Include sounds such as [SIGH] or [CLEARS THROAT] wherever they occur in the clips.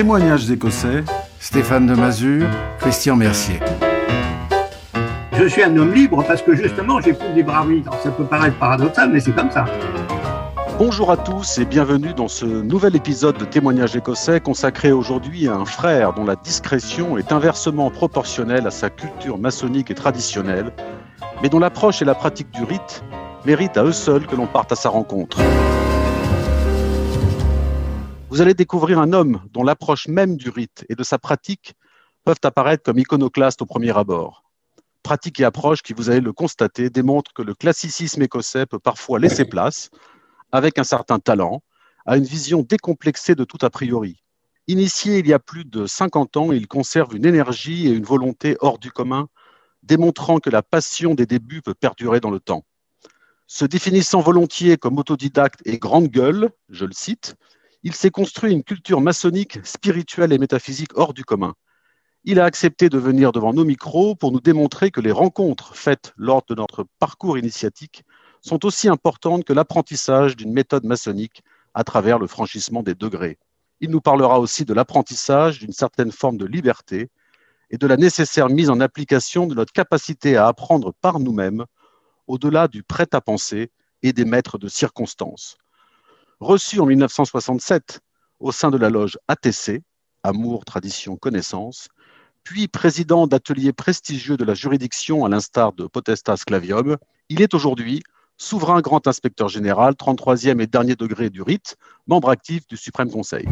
Témoignages écossais, Stéphane de Mazur, Christian Mercier. Je suis un homme libre parce que justement j'ai plus de libre arbitre. Ça peut paraître paradoxal, mais c'est comme ça. Bonjour à tous et bienvenue dans ce nouvel épisode de Témoignages écossais consacré aujourd'hui à un frère dont la discrétion est inversement proportionnelle à sa culture maçonnique et traditionnelle, mais dont l'approche et la pratique du rite méritent à eux seuls que l'on parte à sa rencontre. Vous allez découvrir un homme dont l'approche même du rite et de sa pratique peuvent apparaître comme iconoclastes au premier abord. Pratique et approche qui, vous allez le constater, démontrent que le classicisme écossais peut parfois laisser place, avec un certain talent, à une vision décomplexée de tout a priori. Initié il y a plus de 50 ans, il conserve une énergie et une volonté hors du commun, démontrant que la passion des débuts peut perdurer dans le temps. Se définissant volontiers comme autodidacte et grande gueule, je le cite, il s'est construit une culture maçonnique, spirituelle et métaphysique hors du commun. Il a accepté de venir devant nos micros pour nous démontrer que les rencontres faites lors de notre parcours initiatique sont aussi importantes que l'apprentissage d'une méthode maçonnique à travers le franchissement des degrés. Il nous parlera aussi de l'apprentissage d'une certaine forme de liberté et de la nécessaire mise en application de notre capacité à apprendre par nous-mêmes au-delà du prêt-à-penser et des maîtres de circonstances reçu en 1967 au sein de la loge ATC, Amour, Tradition, Connaissance, puis président d'ateliers prestigieux de la juridiction à l'instar de Potestas Clavium, il est aujourd'hui souverain grand inspecteur général, 33e et dernier degré du rite, membre actif du Suprême Conseil.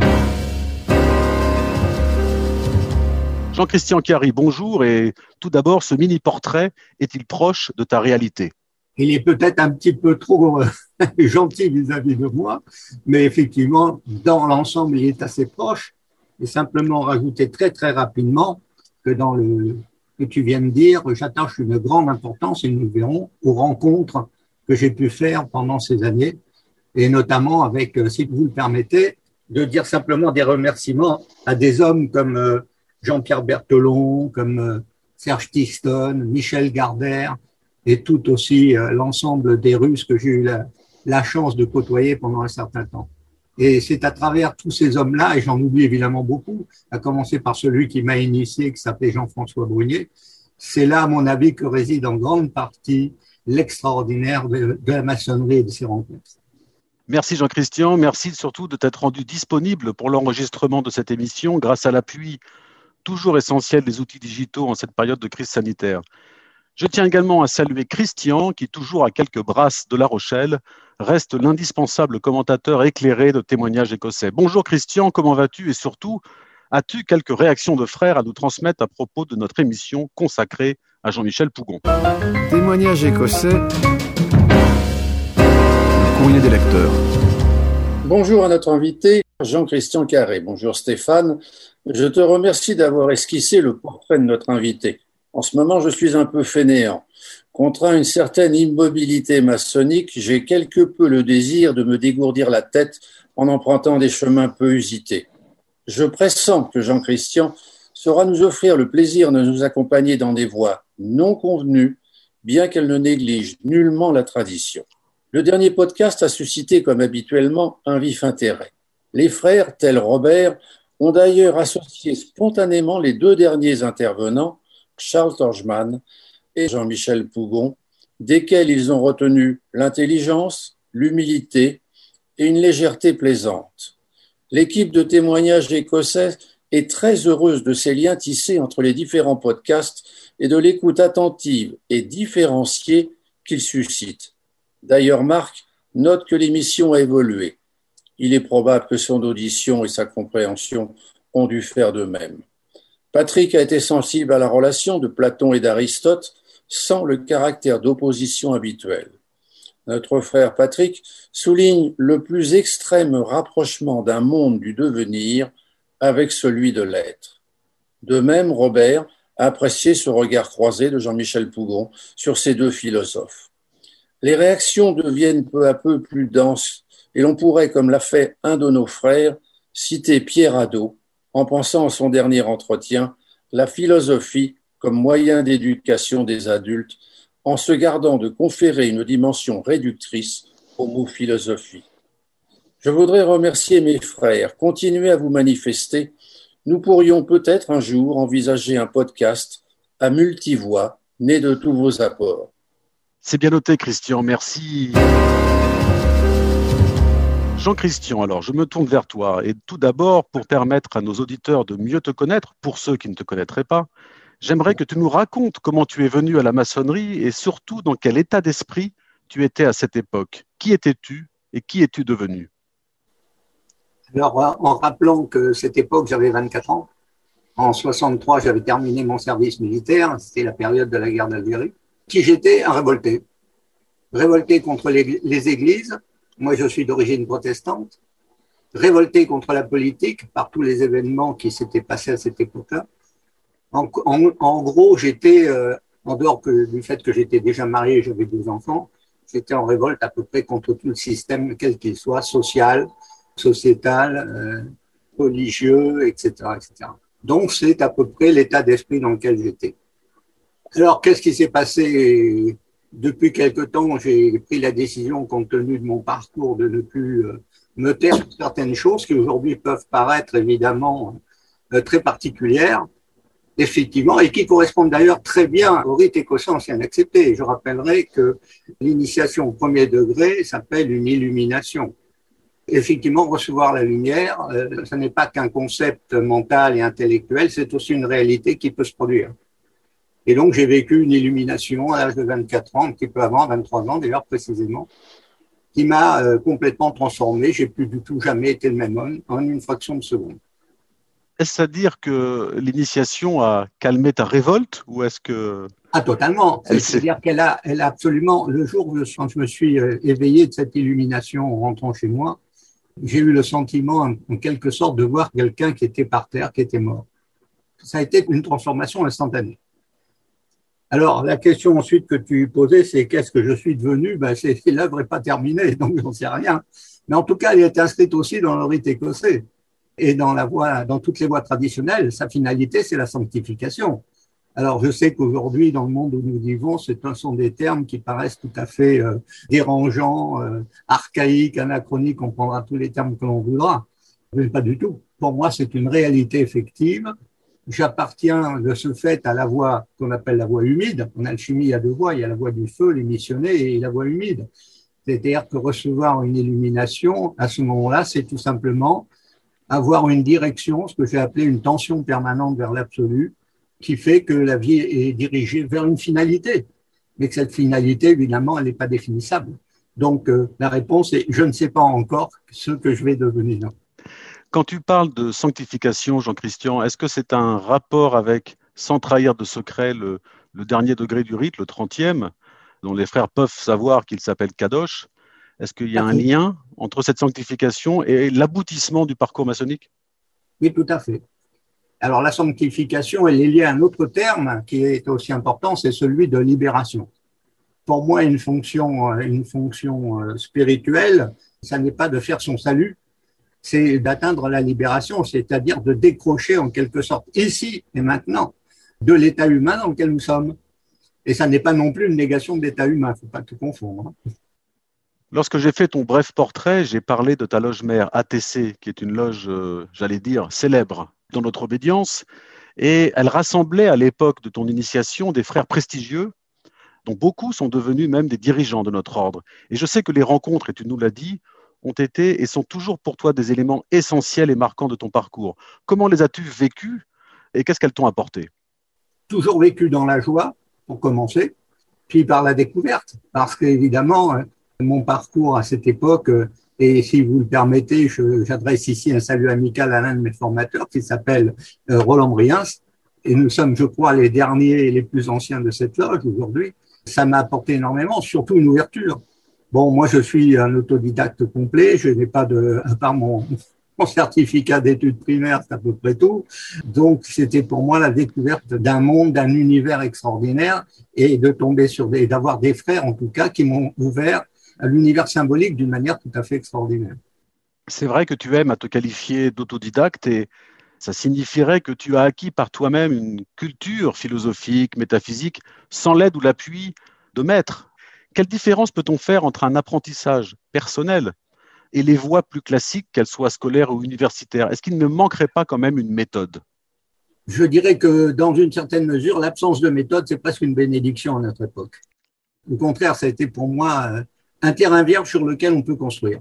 Jean-Christian Chiari, bonjour et tout d'abord, ce mini-portrait est-il proche de ta réalité? Il est peut-être un petit peu trop euh, [LAUGHS] gentil vis-à-vis de moi, mais effectivement, dans l'ensemble, il est assez proche. Et simplement rajouter très très rapidement que dans le que tu viens de dire, j'attache une grande importance, et nous verrons, aux rencontres que j'ai pu faire pendant ces années, et notamment avec, euh, si vous le permettez, de dire simplement des remerciements à des hommes comme euh, Jean-Pierre Berthelon, comme Serge Tiston, Michel Gardère, et tout aussi euh, l'ensemble des Russes que j'ai eu la, chance de côtoyer pendant un certain temps. Et c'est à travers tous ces hommes-là, et j'en oublie évidemment beaucoup, à commencer par celui qui m'a initié, qui s'appelait Jean-François Brunier, c'est là, à mon avis, que réside en grande partie l'extraordinaire de, de, la maçonnerie et de ses rencontres. Merci Jean-Christian, merci surtout de t'être rendu disponible pour l'enregistrement de cette émission grâce à l'appui toujours essentiel des outils digitaux en cette période de crise sanitaire. Je tiens également à saluer Christian, qui, toujours à quelques brasses de La Rochelle, reste l'indispensable commentateur éclairé de témoignages écossais. Bonjour Christian, comment vas-tu? Et surtout, as-tu quelques réactions de frères à nous transmettre à propos de notre émission consacrée à Jean-Michel Pougon? Témoignages écossais, le courrier des lecteurs. Bonjour à notre invité, Jean-Christian Carré. Bonjour Stéphane. Je te remercie d'avoir esquissé le portrait de notre invité. En ce moment, je suis un peu fainéant. Contraint une certaine immobilité maçonnique, j'ai quelque peu le désir de me dégourdir la tête en empruntant des chemins peu usités. Je pressens que Jean-Christian saura nous offrir le plaisir de nous accompagner dans des voies non convenues, bien qu'elles ne négligent nullement la tradition. Le dernier podcast a suscité, comme habituellement, un vif intérêt. Les frères, tels Robert, ont d'ailleurs associé spontanément les deux derniers intervenants Charles Torgeman et Jean-Michel Pougon, desquels ils ont retenu l'intelligence, l'humilité et une légèreté plaisante. L'équipe de témoignages écossais est très heureuse de ces liens tissés entre les différents podcasts et de l'écoute attentive et différenciée qu'ils suscitent. D'ailleurs, Marc note que l'émission a évolué. Il est probable que son audition et sa compréhension ont dû faire de même. Patrick a été sensible à la relation de Platon et d'Aristote sans le caractère d'opposition habituel. Notre frère Patrick souligne le plus extrême rapprochement d'un monde du devenir avec celui de l'être. De même, Robert a apprécié ce regard croisé de Jean-Michel Pougon sur ces deux philosophes. Les réactions deviennent peu à peu plus denses et l'on pourrait, comme l'a fait un de nos frères, citer Pierre Hadot, en pensant à son dernier entretien, la philosophie comme moyen d'éducation des adultes, en se gardant de conférer une dimension réductrice au mot philosophie. Je voudrais remercier mes frères, continuez à vous manifester nous pourrions peut-être un jour envisager un podcast à multivoix né de tous vos apports. C'est bien noté, Christian. Merci. Jean-Christian, alors je me tourne vers toi et tout d'abord pour permettre à nos auditeurs de mieux te connaître, pour ceux qui ne te connaîtraient pas, j'aimerais que tu nous racontes comment tu es venu à la maçonnerie et surtout dans quel état d'esprit tu étais à cette époque. Qui étais-tu et qui es-tu devenu? Alors en rappelant que cette époque j'avais 24 ans, en 63 j'avais terminé mon service militaire, c'était la période de la guerre d'Algérie, qui j'étais un révolté. Révolté contre les, les églises, moi, je suis d'origine protestante, révolté contre la politique par tous les événements qui s'étaient passés à cette époque-là. En, gros, j'étais, euh, en dehors du fait que j'étais déjà marié, j'avais deux enfants, j'étais en révolte à peu près contre tout le système, quel qu'il soit, social, sociétal, euh, religieux, etc., etc. Donc, c'est à peu près l'état d'esprit dans lequel j'étais. Alors, qu'est-ce qui s'est passé depuis quelque temps, j'ai pris la décision, compte tenu de mon parcours, de ne plus euh, me taire sur certaines choses qui aujourd'hui peuvent paraître évidemment euh, très particulières, effectivement, et qui correspondent d'ailleurs très bien au rite écossais ancien accepté. Je rappellerai que l'initiation au premier degré s'appelle une illumination. Effectivement, recevoir la lumière, euh, ce n'est pas qu'un concept mental et intellectuel, c'est aussi une réalité qui peut se produire. Et donc, j'ai vécu une illumination à l'âge de 24 ans, un petit peu avant, 23 ans d'ailleurs précisément, qui m'a euh, complètement transformé. J'ai plus du tout jamais été le même homme en une fraction de seconde. Est-ce à dire que l'initiation a calmé ta révolte ou est-ce que ah totalement. C'est-à-dire qu'elle a, elle a absolument le jour où je me suis euh, éveillé de cette illumination en rentrant chez moi, j'ai eu le sentiment en quelque sorte de voir quelqu'un qui était par terre, qui était mort. Ça a été une transformation instantanée. Alors, la question ensuite que tu posais, c'est qu'est-ce que je suis devenu? Ben, c'est, L'œuvre n'est pas terminée, [LAUGHS] donc j'en sais rien. Mais en tout cas, elle est inscrite aussi dans le rite écossais et dans, la dans toutes les voies traditionnelles. Sa finalité, c'est la sanctification. Alors, je sais qu'aujourd'hui, dans le monde où nous vivons, ce sont des termes qui paraissent tout à fait euh, dérangeants, euh, archaïques, anachroniques, on prendra tous les termes que l'on voudra. Mais pas du tout. Pour moi, c'est une réalité effective j'appartiens de ce fait à la voie qu'on appelle la voie humide. En alchimie, il y a deux voies, il y a la voie du feu, l'émissionné, et la voie humide. C'est-à-dire que recevoir une illumination, à ce moment-là, c'est tout simplement avoir une direction, ce que j'ai appelé une tension permanente vers l'absolu, qui fait que la vie est dirigée vers une finalité. Mais que cette finalité, évidemment, elle n'est pas définissable. Donc, euh, la réponse est, je ne sais pas encore ce que je vais devenir. Quand tu parles de sanctification, Jean-Christian, est-ce que c'est un rapport avec, sans trahir de secret, le, dernier degré du rite, le trentième, dont les frères peuvent savoir qu'il s'appelle Kadosh? Est-ce qu'il y a un lien entre cette sanctification et l'aboutissement du parcours maçonnique? Oui, tout à fait. Alors la sanctification, elle est liée à un autre terme qui est aussi important, c'est celui de libération. Pour moi, une fonction, une fonction euh, spirituelle, ça n'est pas de faire son salut, c'est d'atteindre la libération, c'est-à-dire de décrocher en quelque sorte ici et maintenant de l'état humain dans lequel nous sommes. Et ça n'est pas non plus une négation de l'état humain, il ne faut pas tout confondre. Hein. Lorsque j'ai fait ton bref portrait, j'ai parlé de ta loge mère ATC, qui est une loge, euh, j'allais dire, célèbre dans notre obédience, et elle rassemblait à l'époque de ton initiation des frères prestigieux, dont beaucoup sont devenus même des dirigeants de notre ordre. Et je sais que les rencontres, et tu nous l'as dit, ont été et sont toujours pour toi des éléments essentiels et marquants de ton parcours. Comment les as-tu vécus et qu'est-ce qu'elles t'ont apporté? Toujours vécu dans la joie, pour commencer, puis par la découverte, parce qu'évidemment, euh, mon parcours à cette époque, euh, et si vous le permettez, j'adresse ici un salut amical à l'un de mes formateurs qui s'appelle euh, Roland Briens, et nous sommes, je crois, les derniers et les plus anciens de cette loge aujourd'hui. Ça m'a apporté énormément, surtout une ouverture Bon, moi, je suis un autodidacte complet. Je n'ai pas de, à part mon, certificat d'études primaires, c'est à peu près tout. Donc, c'était pour moi la découverte d'un monde, d'un univers extraordinaire et de tomber sur des, d'avoir des frères, en tout cas, qui m'ont ouvert à l'univers symbolique d'une manière tout à fait extraordinaire. C'est vrai que tu aimes à te qualifier d'autodidacte et ça signifierait que tu as acquis par toi-même une culture philosophique, métaphysique, sans l'aide ou l'appui de maîtres quelle différence peut-on faire entre un apprentissage personnel et les voies plus classiques, qu'elles soient scolaires ou universitaires? Est-ce qu'il ne manquerait pas quand même une méthode? Je dirais que dans une certaine mesure, l'absence de méthode, c'est presque une bénédiction à notre époque. Au contraire, ça a été pour moi euh, un terrain vierge sur lequel on peut construire.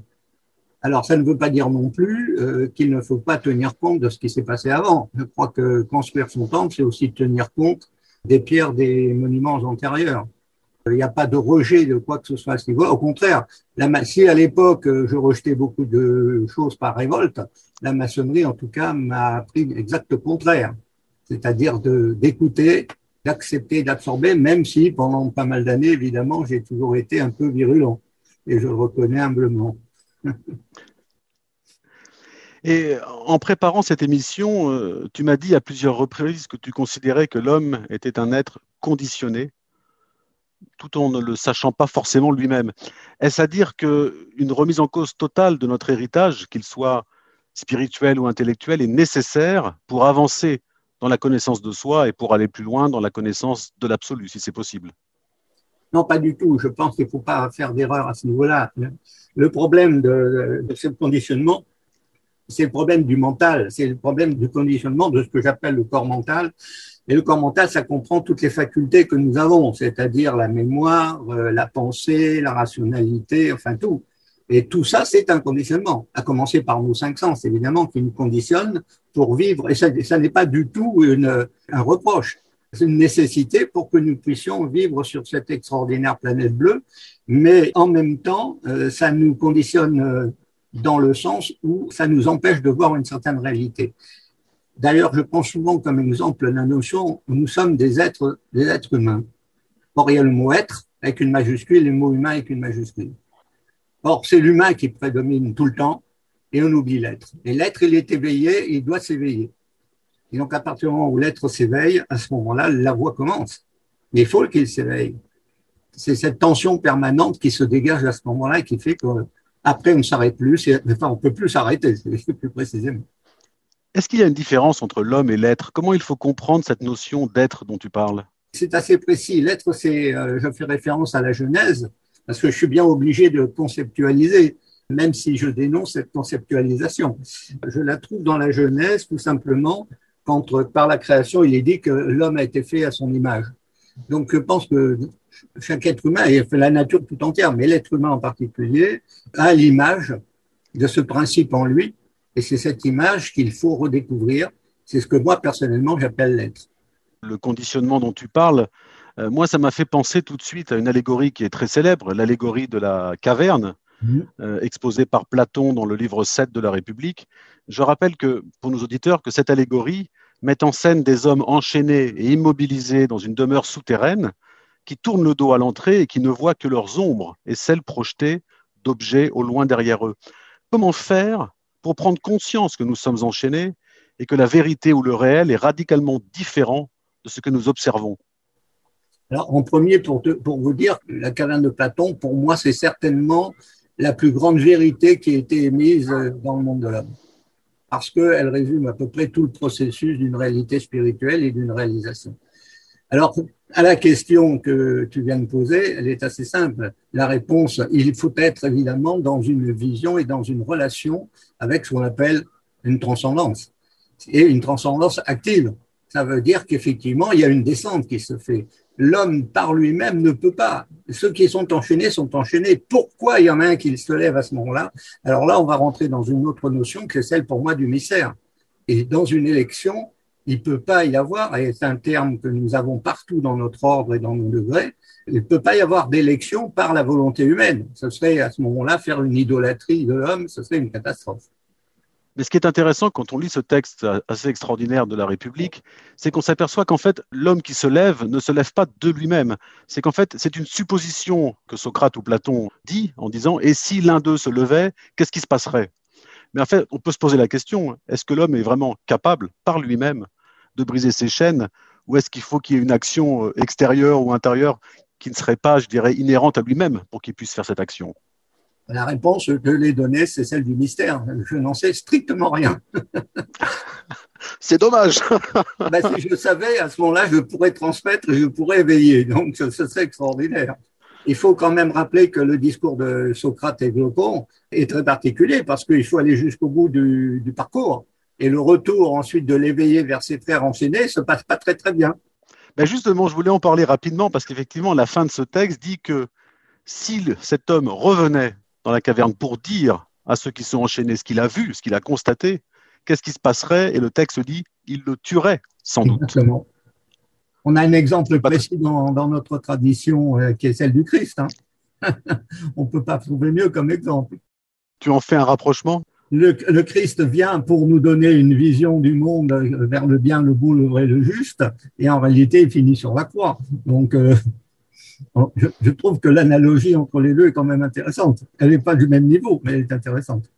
Alors, ça ne veut pas dire non plus euh, qu'il ne faut pas tenir compte de ce qui s'est passé avant. Je crois que construire son temple, c'est aussi tenir compte des pierres des monuments antérieurs. Il n'y a pas de rejet de quoi que ce soit à ce niveau. Au contraire, la, si à l'époque je rejetais beaucoup de choses par révolte, la maçonnerie, en tout cas, m'a appris l'exact contraire. C'est-à-dire d'écouter, d'accepter, d'absorber, même si pendant pas mal d'années, évidemment, j'ai toujours été un peu virulent. Et je le reconnais humblement. [LAUGHS] Et en préparant cette émission, euh, tu m'as dit à plusieurs reprises que tu considérais que l'homme était un être conditionné, tout en ne le sachant pas forcément lui-même. Est-ce à dire qu'une remise en cause totale de notre héritage, qu'il soit spirituel ou intellectuel, est nécessaire pour avancer dans la connaissance de soi et pour aller plus loin dans la connaissance de l'absolu, si c'est possible? Non, pas du tout. Je pense qu'il ne faut pas faire d'erreur à ce niveau-là. Le problème de, ce conditionnement, c'est le problème du mental, c'est le problème du conditionnement de ce que j'appelle le corps mental. Et le corps mental, ça comprend toutes les facultés que nous avons, c'est-à-dire la mémoire, euh, la pensée, la rationalité, enfin tout. Et tout ça, c'est un conditionnement, à commencer par nos cinq sens, évidemment, qui nous conditionnent pour vivre. Et ça, ça n'est pas du tout une, un reproche. C'est une nécessité pour que nous puissions vivre sur cette extraordinaire planète bleue. Mais en même temps, euh, ça nous conditionne euh, dans le sens où ça nous empêche de voir une certaine réalité. D'ailleurs, je prends souvent comme exemple la notion où nous sommes des êtres, des êtres humains. Or, il y a le mot être avec une majuscule et le mot humain avec une majuscule. Or, c'est l'humain qui prédomine tout le temps et on oublie l'être. Et l'être, il est éveillé, il doit s'éveiller. Et donc, à partir du moment où l'être s'éveille, à ce moment-là, la voix commence. Mais il faut qu'il s'éveille. C'est cette tension permanente qui se dégage à ce moment-là et qui fait que après, on ne s'arrête plus, enfin, on ne peut plus s'arrêter, [LAUGHS] plus précisément. Est-ce qu'il y a une différence entre l'homme et l'être? Comment il faut comprendre cette notion d'être dont tu parles? C'est assez précis. L'être, c'est, euh, je fais référence à la Genèse, parce que je suis bien obligé de conceptualiser, même si je dénonce cette conceptualisation. Je la trouve dans la Genèse, tout simplement, quand par la création, il est dit que l'homme a été fait à son image. Donc, je pense que chaque être humain, et la nature tout entière, mais l'être humain en particulier, a l'image de ce principe en lui, et c'est cette image qu'il faut redécouvrir. C'est ce que moi, personnellement, j'appelle l'être. Le conditionnement dont tu parles, euh, moi, ça m'a fait penser tout de suite à une allégorie qui est très célèbre, l'allégorie de la caverne, mmh. euh, exposée par Platon dans le livre 7 de la République. Je rappelle que, pour nos auditeurs, que cette allégorie met en scène des hommes enchaînés et immobilisés dans une demeure souterraine, qui tournent le dos à l'entrée et qui ne voient que leurs ombres et celles projetées d'objets au loin derrière eux. Comment faire pour prendre conscience que nous sommes enchaînés et que la vérité ou le réel est radicalement différent de ce que nous observons? Alors, en premier, pour, vous dire, la caverne de Platon, pour moi, c'est certainement la plus grande vérité qui a été émise dans le monde de l'homme. Parce qu'elle résume à peu près tout le processus d'une réalité spirituelle et d'une réalisation. Alors, à la question que tu viens de poser, elle est assez simple. La réponse, il faut être évidemment dans une vision et dans une relation avec ce qu'on appelle une transcendance. Et une transcendance active. Ça veut dire qu'effectivement, il y a une descente qui se fait. L'homme par lui-même ne peut pas. Ceux qui sont enchaînés sont enchaînés. Pourquoi il y en a un qui se lève à ce moment-là? Alors là, on va rentrer dans une autre notion qui est celle pour moi du mystère. Et dans une élection, il peut pas y avoir, et c'est un terme que nous avons partout dans notre ordre et dans nos degrés, il peut pas y avoir d'élection par la volonté humaine. Ce serait à ce moment-là faire une idolâtrie de l'homme, ce serait une catastrophe. Mais ce qui est intéressant quand on lit ce texte assez extraordinaire de la République, c'est qu'on s'aperçoit qu'en fait, l'homme qui se lève ne se lève pas de lui-même. C'est qu'en fait, c'est une supposition que Socrate ou Platon dit en disant Et si l'un d'eux se levait, qu'est-ce qui se passerait? Mais en fait, on peut se poser la question est-ce que l'homme est vraiment capable, par lui-même, de briser ses chaînes Ou est-ce qu'il faut qu'il y ait une action euh, extérieure ou intérieure qui ne serait pas, je dirais, inhérente à lui-même pour qu'il puisse faire cette action? La réponse que je l'ai donnée, c'est celle du mystère. Je n'en sais strictement rien. [LAUGHS] c'est dommage. [LAUGHS] Ben, si je savais, à ce moment-là, je pourrais transmettre et je pourrais éveiller. Donc, ce serait extraordinaire. il faut quand même rappeler que le discours de Socrate et Glaucon est très particulier parce qu'il faut aller jusqu'au bout du, du, parcours. Et le retour ensuite de l'éveillé vers ses frères enseignés se passe pas très très bien. Ben justement, je voulais en parler rapidement parce qu'effectivement, la fin de ce texte dit que si cet homme revenait dans la caverne pour dire à ceux qui sont enchaînés ce qu'il a vu, ce qu'il a constaté, qu'est-ce qui se passerait Et le texte dit, il le tuerait, sans doute. On a un exemple précis dans, dans notre tradition euh, qui est celle du Christ. Hein. [LAUGHS] On ne peut pas trouver mieux comme exemple. Tu en fais un rapprochement? Le, le, Christ vient pour nous donner une vision du monde vers le bien, le beau, le vrai, le juste, et en réalité, il finit sur la croix. Donc, euh, je, je, trouve que l'analogie entre les deux est quand même intéressante. Elle n'est pas du même niveau, mais elle est intéressante.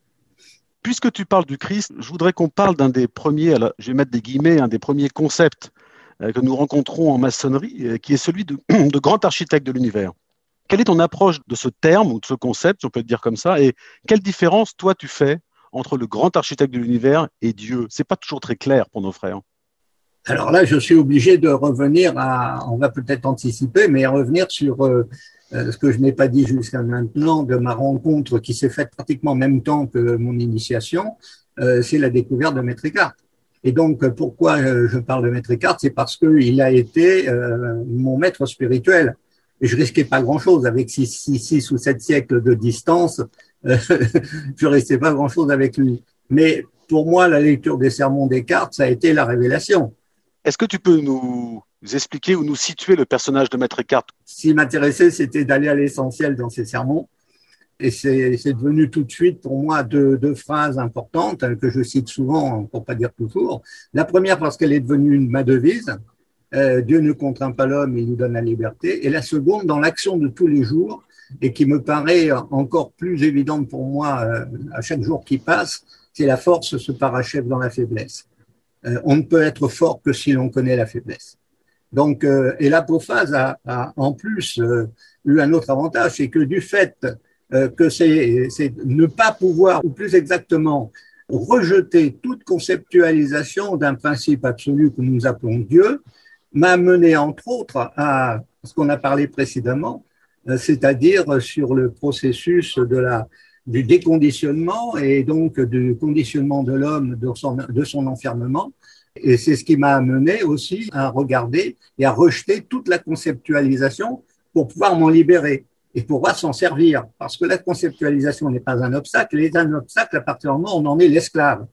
Puisque tu parles du Christ, je voudrais qu'on parle d'un des premiers, alors, je vais mettre des guillemets, un des premiers concepts euh, que nous rencontrons en maçonnerie, euh, qui est celui de, [CLEARS THROAT] de grand architecte de l'univers. Quelle est ton approche de ce terme ou de ce concept, si on peut le dire comme ça, et quelle différence toi tu fais entre le grand architecte de l'univers et Dieu? C'est pas toujours très clair pour nos frères. Alors là, je suis obligé de revenir à, on va peut-être anticiper, mais revenir sur euh, ce que je n'ai pas dit jusqu'à maintenant de ma rencontre qui s'est faite pratiquement en même temps que mon initiation, euh, c'est la découverte de Maître Eckhart. Et donc, pourquoi euh, je parle de Maître Eckhart C'est parce qu'il a été euh, mon maître spirituel. Et je risquais pas grand-chose avec six, six, six, ou sept siècles de distance. [LAUGHS] je restais pas grand-chose avec lui. Mais pour moi, la lecture des sermons Descartes, ça a été la révélation. Est-ce que tu peux nous expliquer ou nous situer le personnage de Maître Eckhart? Ce qui m'intéressait, c'était d'aller à l'essentiel dans ses sermons. Et c'est devenu tout de suite pour moi deux, phrases importantes que je cite souvent, pour pas dire toujours. La première parce qu'elle est devenue ma devise. Euh, Dieu ne contraint pas l'homme, il nous donne la liberté. Et la seconde, dans l'action de tous les jours, et qui me paraît encore plus évidente pour moi euh, à chaque jour qui passe, c'est la force se parachève dans la faiblesse. Euh, on ne peut être fort que si l'on connaît la faiblesse. Donc, euh, et l'apophase a, a, en plus euh, eu un autre avantage, c'est que du fait euh, que c'est ne pas pouvoir, ou plus exactement, rejeter toute conceptualisation d'un principe absolu que nous appelons Dieu, m'a mené entre autres à ce qu'on a parlé précédemment, c'est-à-dire sur le processus de la du déconditionnement et donc du conditionnement de l'homme de son, enfermement. Et c'est ce qui m'a amené aussi à regarder et à rejeter toute la conceptualisation pour pouvoir m'en libérer et pouvoir s'en servir. Parce que la conceptualisation n'est pas un obstacle, elle est un obstacle à partir du moment où on en est l'esclave.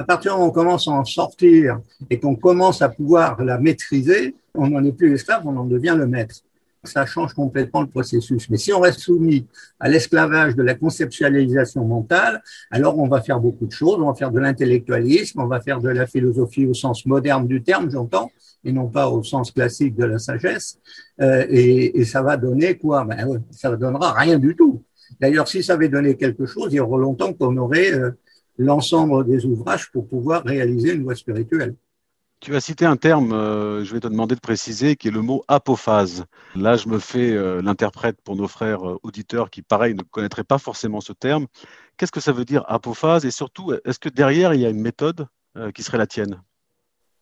À partir du moment où on commence à en sortir et qu'on commence à pouvoir la maîtriser, on n'en est plus l'esclave, on en devient le maître ça change complètement le processus. Mais si on reste soumis à l'esclavage de la conceptualisation mentale, alors on va faire beaucoup de choses. On va faire de l'intellectualisme, on va faire de la philosophie au sens moderne du terme, j'entends, et non pas au sens classique de la sagesse. Euh, et, ça va donner quoi? Ben, Ça ne donnera rien du tout. D'ailleurs, si ça avait donné quelque chose, il y aura longtemps qu'on aurait euh, l'ensemble des ouvrages pour pouvoir réaliser une voie spirituelle. Tu as cité un terme, euh, je vais te demander de préciser, qui est le mot apophase. Là, je me fais euh, l'interprète pour nos frères euh, auditeurs qui, pareil, ne connaîtraient pas forcément ce terme. Qu'est-ce que ça veut dire apophase? Et surtout, est-ce que derrière, il y a une méthode qui serait la tienne?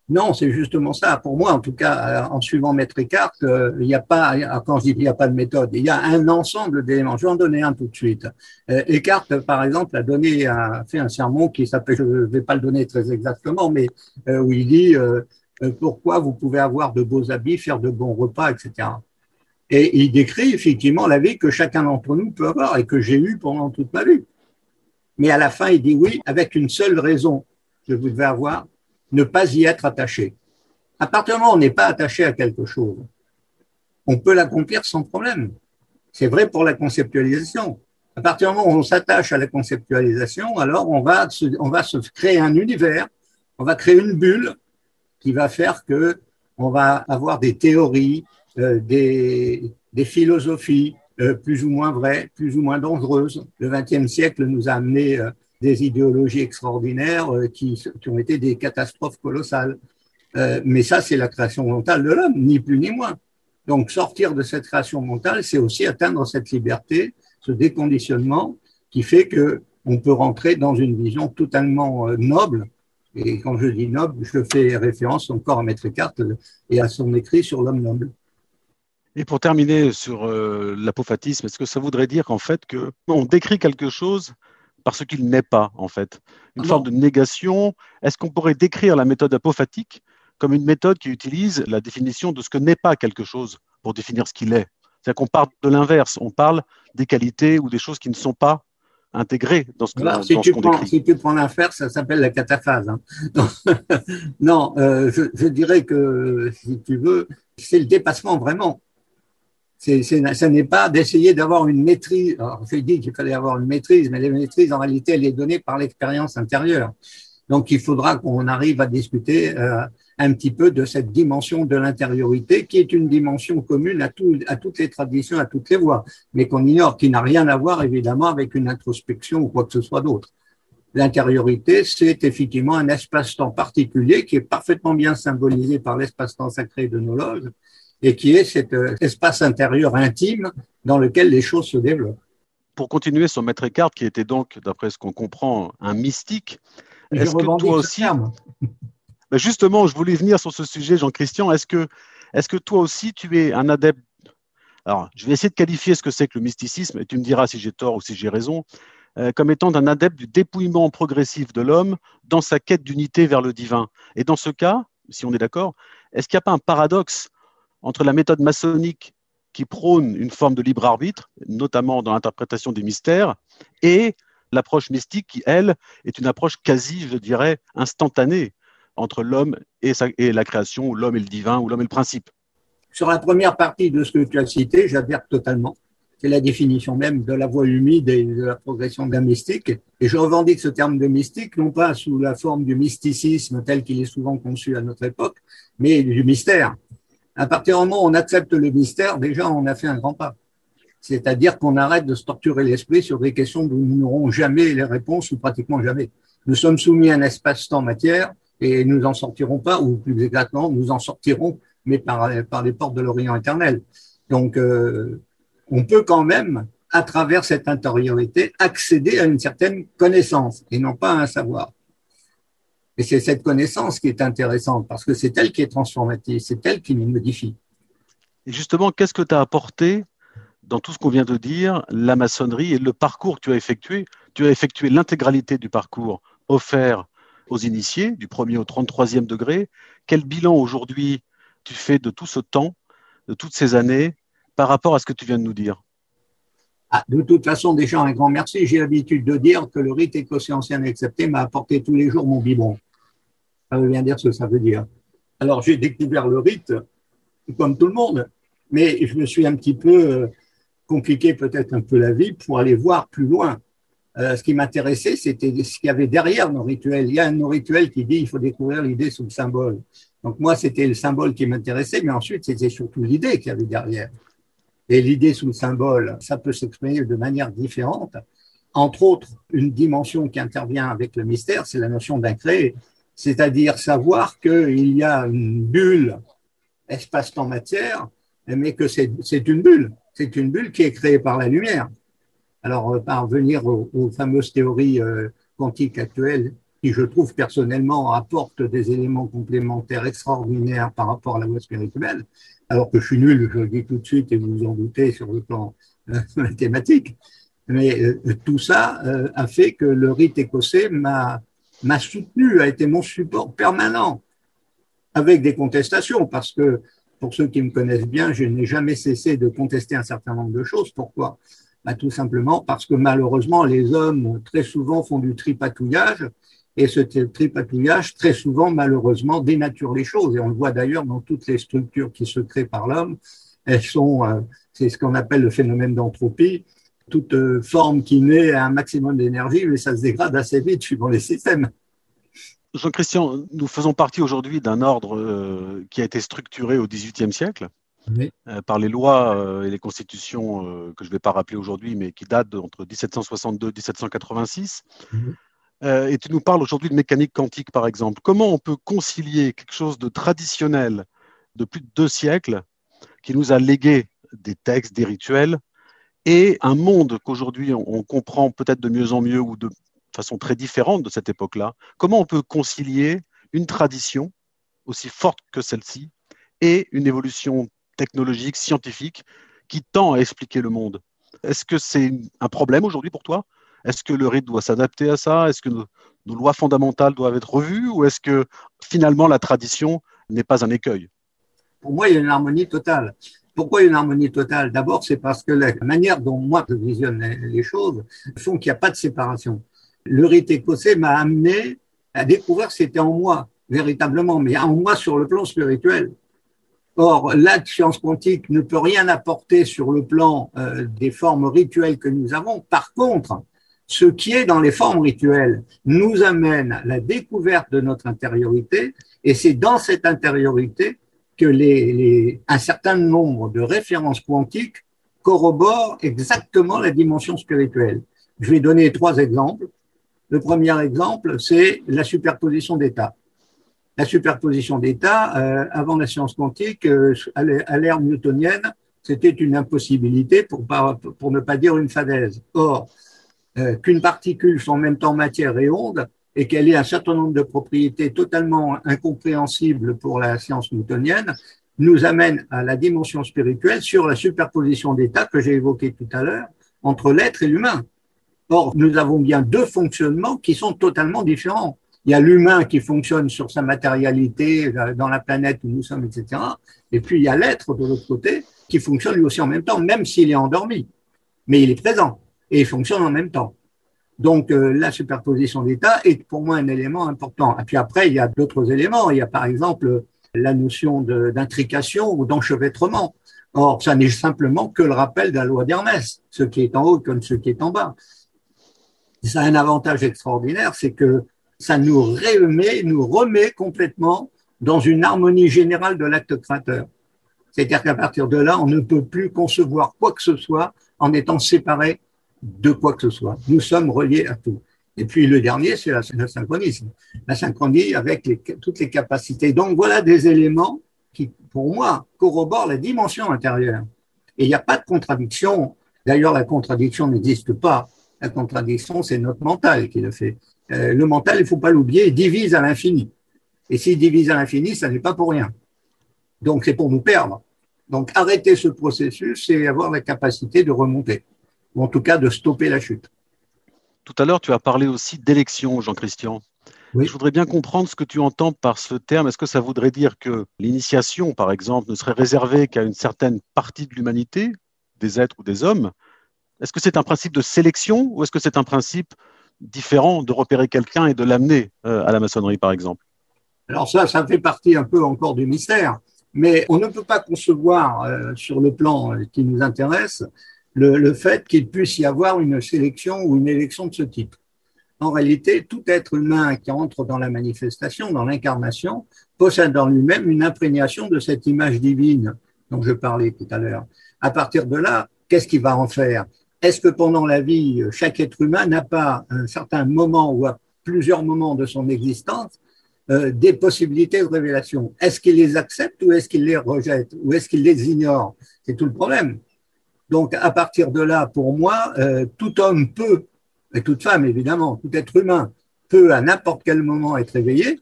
Non, c'est justement ça. Pour moi, en tout cas, en suivant Maître Eckhart, euh, il n'y a pas, quand je dis qu'il n'y a pas de méthode, il y a un ensemble d'éléments. Je vais en donner un tout de suite. Euh, Eckhart, par exemple, a donné, a fait un sermon qui s'appelle, je ne vais pas le donner très exactement, mais euh, où il dit euh, pourquoi vous pouvez avoir de beaux habits, faire de bons repas, etc. Et il décrit effectivement la vie que chacun d'entre nous peut avoir et que j'ai eue pendant toute ma vie. Mais à la fin, il dit oui, avec une seule raison que vous devez avoir, ne pas y être attaché. À partir du moment où on n'est pas attaché à quelque chose, on peut l'accomplir sans problème. C'est vrai pour la conceptualisation. À partir du moment où on s'attache à la conceptualisation, alors on va, se, on va se créer un univers, on va créer une bulle qui va faire que on va avoir des théories, euh, des, philosophies euh, plus ou moins vraies, plus ou moins dangereuses. Le XXe siècle nous a amené euh, des idéologies extraordinaires euh, qui, ont été des catastrophes colossales. Euh, mais ça, c'est la création mentale de l'homme, ni plus ni moins. Donc, sortir de cette création mentale, c'est aussi atteindre cette liberté, ce déconditionnement qui fait que on peut rentrer dans une vision totalement euh, noble. Et quand je dis noble, je fais référence encore à Maître Eckhart et à son écrit sur l'homme noble. Et pour terminer sur l'apophatisme, est-ce que ça voudrait dire qu'en fait que on décrit quelque chose parce qu'il n'est pas en fait une Non. forme de négation Est-ce qu'on pourrait décrire la méthode apophatique comme une méthode qui utilise la définition de ce que n'est pas quelque chose pour définir ce qu'il est? C'est-à-dire qu'on parle de l'inverse, on parle des qualités ou des choses qui ne sont pas intégrées dans ce Voilà, dans si, qu'on prends, décrit. si tu prends l'inverse, ça s'appelle la cataphase. hein. Non, [LAUGHS] non euh, je, je dirais que, si tu veux, c'est le dépassement vraiment. Ça n'est pas d'essayer d'avoir une maîtrise. Alors, j'ai dit qu'il fallait avoir une maîtrise, mais la maîtrise, en réalité, elle est donnée par l'expérience intérieure. Donc, il faudra qu'on arrive à discuter euh, un petit peu de cette dimension de l'intériorité, qui est une dimension commune à, tout, à toutes les traditions, à toutes les voies, mais qu'on ignore, qui n'a rien à voir, évidemment, avec une introspection ou quoi que ce soit d'autre. L'intériorité, c'est effectivement un espace-temps particulier qui est parfaitement bien symbolisé par l'espace-temps sacré de nos loges et qui est cet euh, espace intérieur intime dans lequel les choses se développent. Pour continuer sur Maître Eckhart, qui était donc, d'après ce qu'on comprend, un mystique, est-ce que toi aussi. [LAUGHS] Ben justement, je voulais venir sur ce sujet, Jean-Christian. Est-ce que, est-ce que toi aussi, tu es un adepte? Alors, je vais essayer de qualifier ce que c'est que le mysticisme, et tu me diras si j'ai tort ou si j'ai raison, euh, comme étant un adepte du dépouillement progressif de l'homme dans sa quête d'unité vers le divin. Et dans ce cas, si on est d'accord, est-ce qu'il n'y a pas un paradoxe entre la méthode maçonnique qui prône une forme de libre arbitre, notamment dans l'interprétation des mystères, et l'approche mystique qui, elle, est une approche quasi, je dirais, instantanée entre l'homme et, la création, ou l'homme et le divin, ou l'homme et le principe. Sur la première partie de ce que tu as cité, j'adhère totalement. C'est la définition même de la voie humide et de la progression d'un mystique. Et je revendique ce terme de mystique, non pas sous la forme du mysticisme tel qu'il est souvent conçu à notre époque, mais du mystère. À partir du moment où on accepte le mystère, déjà, on a fait un grand pas. C'est-à-dire qu'on arrête de se torturer l'esprit sur des questions dont nous n'aurons jamais les réponses ou pratiquement jamais. Nous sommes soumis à un espace-temps matière et nous en sortirons pas, ou plus exactement, nous en sortirons, mais par, par les portes de l'Orient éternel. Donc, euh, on peut quand même, à travers cette intériorité, accéder à une certaine connaissance et non pas à un savoir. Et c'est cette connaissance qui est intéressante parce que c'est elle qui est transformative, c'est elle qui nous modifie. Et justement, qu'est-ce que tu as apporté dans tout ce qu'on vient de dire, la maçonnerie et le parcours que tu as effectué? Tu as effectué l'intégralité du parcours offert aux initiés, du premier au 33e degré. Quel bilan aujourd'hui tu fais de tout ce temps, de toutes ces années, par rapport à ce que tu viens de nous dire? Ah, de toute façon, déjà un grand merci. J'ai l'habitude de dire que le rite écossais ancien accepté m'a apporté tous les jours mon biberon. Ça veut bien dire ce que ça veut dire. Alors, j'ai découvert le rite, comme tout le monde, mais je me suis un petit peu euh, compliqué peut-être un peu la vie pour aller voir plus loin. Euh, ce qui m'intéressait, c'était ce qu'il y avait derrière nos rituels. Il y a un nos rituels qui dit il faut découvrir l'idée sous le symbole. Donc moi, c'était le symbole qui m'intéressait, mais ensuite, c'était surtout l'idée qu'il y avait derrière. Et l'idée sous le symbole, ça peut s'exprimer de manière différente. Entre autres, une dimension qui intervient avec le mystère, c'est la notion d'incréé, c'est-à-dire savoir qu'il y a une bulle espace-temps-matière, mais que c'est une bulle. C'est une bulle qui est créée par la lumière. Alors, euh, parvenir aux, aux fameuses théories euh, quantiques actuelles, qui je trouve personnellement apportent des éléments complémentaires extraordinaires par rapport à la voie spirituelle, alors que je suis nul, je le dis tout de suite et vous vous en doutez sur le plan euh, [LAUGHS] mathématique. Mais tout ça a fait que le rite écossais m'a m'a soutenu, a été mon support permanent, avec des contestations, parce que pour ceux qui me connaissent bien, je n'ai jamais cessé de contester un certain nombre de choses. Pourquoi? Bah, Tout simplement parce que malheureusement, les hommes très souvent font du tripatouillage, et ce tripatouillage, très souvent, malheureusement, dénature les choses. Et on le voit d'ailleurs dans toutes les structures qui se créent par l'homme. Elles sont, euh, c'est ce qu'on appelle le phénomène d'entropie. Toute euh, forme qui naît à un maximum d'énergie, mais ça se dégrade assez vite suivant les systèmes. Jean-Christian, nous faisons partie aujourd'hui d'un ordre euh, qui a été structuré au XVIIIe siècle Oui. euh, par les lois et les constitutions que je ne vais pas rappeler aujourd'hui, mais qui datent entre 1762 et 1786. Mhm. Et tu nous parles aujourd'hui de mécanique quantique, par exemple. Comment on peut concilier quelque chose de traditionnel de plus de deux siècles, qui nous a légué des textes, des rituels, et un monde qu'aujourd'hui on, comprend peut-être de mieux en mieux ou de façon très différente de cette époque-là Comment on peut concilier une tradition aussi forte que celle-ci et une évolution technologique, scientifique, qui tend à expliquer le monde? Est-ce que c'est un problème aujourd'hui pour toi? Est-ce que le rite doit s'adapter à ça? Est-ce que nos, nos, lois fondamentales doivent être revues? Ou est-ce que finalement la tradition n'est pas un écueil? Pour moi, il y a une harmonie totale. Pourquoi une harmonie totale? D'abord, c'est parce que la manière dont moi je visionne les choses font qu'il n'y a pas de séparation. Le rite écossais m'a amené à découvrir que c'était en moi, véritablement, mais en moi sur le plan spirituel. Or, la science quantique ne peut rien apporter sur le plan euh, des formes rituelles que nous avons. Par contre, ce qui est dans les formes rituelles nous amène à la découverte de notre intériorité, et c'est dans cette intériorité que les, les, un certain nombre de références quantiques corroborent exactement la dimension spirituelle. Je vais donner trois exemples. Le premier exemple, c'est la superposition d'états. La superposition d'états, euh, avant la science quantique, euh, à l'ère newtonienne, c'était une impossibilité pour, pour ne pas dire une fadaise. Or, euh, qu'une particule soit en même temps matière et onde, et qu'elle ait un certain nombre de propriétés totalement incompréhensibles pour la science newtonienne, nous amène à la dimension spirituelle sur la superposition d'états que j'ai évoqué tout à l'heure entre l'être et l'humain. Or, nous avons bien deux fonctionnements qui sont totalement différents. Il y a l'humain qui fonctionne sur sa matérialité dans la planète où nous sommes, etc. Et puis il y a l'être de l'autre côté qui fonctionne lui aussi en même temps, même s'il est endormi. Mais il est présent et il fonctionne en même temps. Donc euh, la superposition d'états est pour moi un élément important. Et puis après, il y a d'autres éléments. Il y a par exemple la notion d'intrication ou d'enchevêtrement. Or, ça n'est simplement que le rappel de la loi d'Hermès, ce qui est en haut comme ce qui est en bas. Ça a un avantage extraordinaire, c'est que ça nous remet, nous remet complètement dans une harmonie générale de l'acte créateur. C'est-à-dire qu'à partir de là, on ne peut plus concevoir quoi que ce soit en étant séparé de quoi que ce soit. Nous sommes reliés à tout. Et puis le dernier, c'est le synchronisme. La synchronie avec toutes les capacités. Donc voilà des éléments qui, pour moi, corroborent la dimension intérieure. Et il n'y a pas de contradiction. D'ailleurs, la contradiction n'existe pas. La contradiction, c'est notre mental qui le fait. Euh, le mental, il faut pas l'oublier, divise à l'infini. Et s'il divise à l'infini, ça n'est pas pour rien. Donc c'est pour nous perdre. Donc arrêter ce processus, c'est avoir la capacité de remonter ou en tout cas de stopper la chute. Tout à l'heure, tu as parlé aussi d'élection, Jean-Christian. Oui. Je voudrais bien comprendre ce que tu entends par ce terme. Est-ce que ça voudrait dire que l'initiation, par exemple, ne serait réservée qu'à une certaine partie de l'humanité, des êtres ou des hommes? Est-ce que c'est un principe de sélection ou est-ce que c'est un principe différent de repérer quelqu'un et de l'amener euh, à la maçonnerie, par exemple? Alors ça, ça fait partie un peu encore du mystère. Mais on ne peut pas concevoir euh, sur le plan qui nous intéresse le, le fait qu'il puisse y avoir une sélection ou une élection de ce type. En réalité, tout être humain qui entre dans la manifestation, dans l'incarnation, possède en lui-même une imprégnation de cette image divine dont je parlais tout à l'heure. À partir de là, qu'est-ce qu'il va en faire? Est-ce que pendant la vie, chaque être humain n'a pas un certain moment ou à plusieurs moments de son existence euh, des possibilités de révélation? Est-ce qu'il les accepte ou est-ce qu'il les rejette? Ou est-ce qu'il les ignore? C'est tout le problème. Donc, à partir de là, pour moi, euh, tout homme peut, et toute femme évidemment, tout être humain peut à n'importe quel moment être éveillé.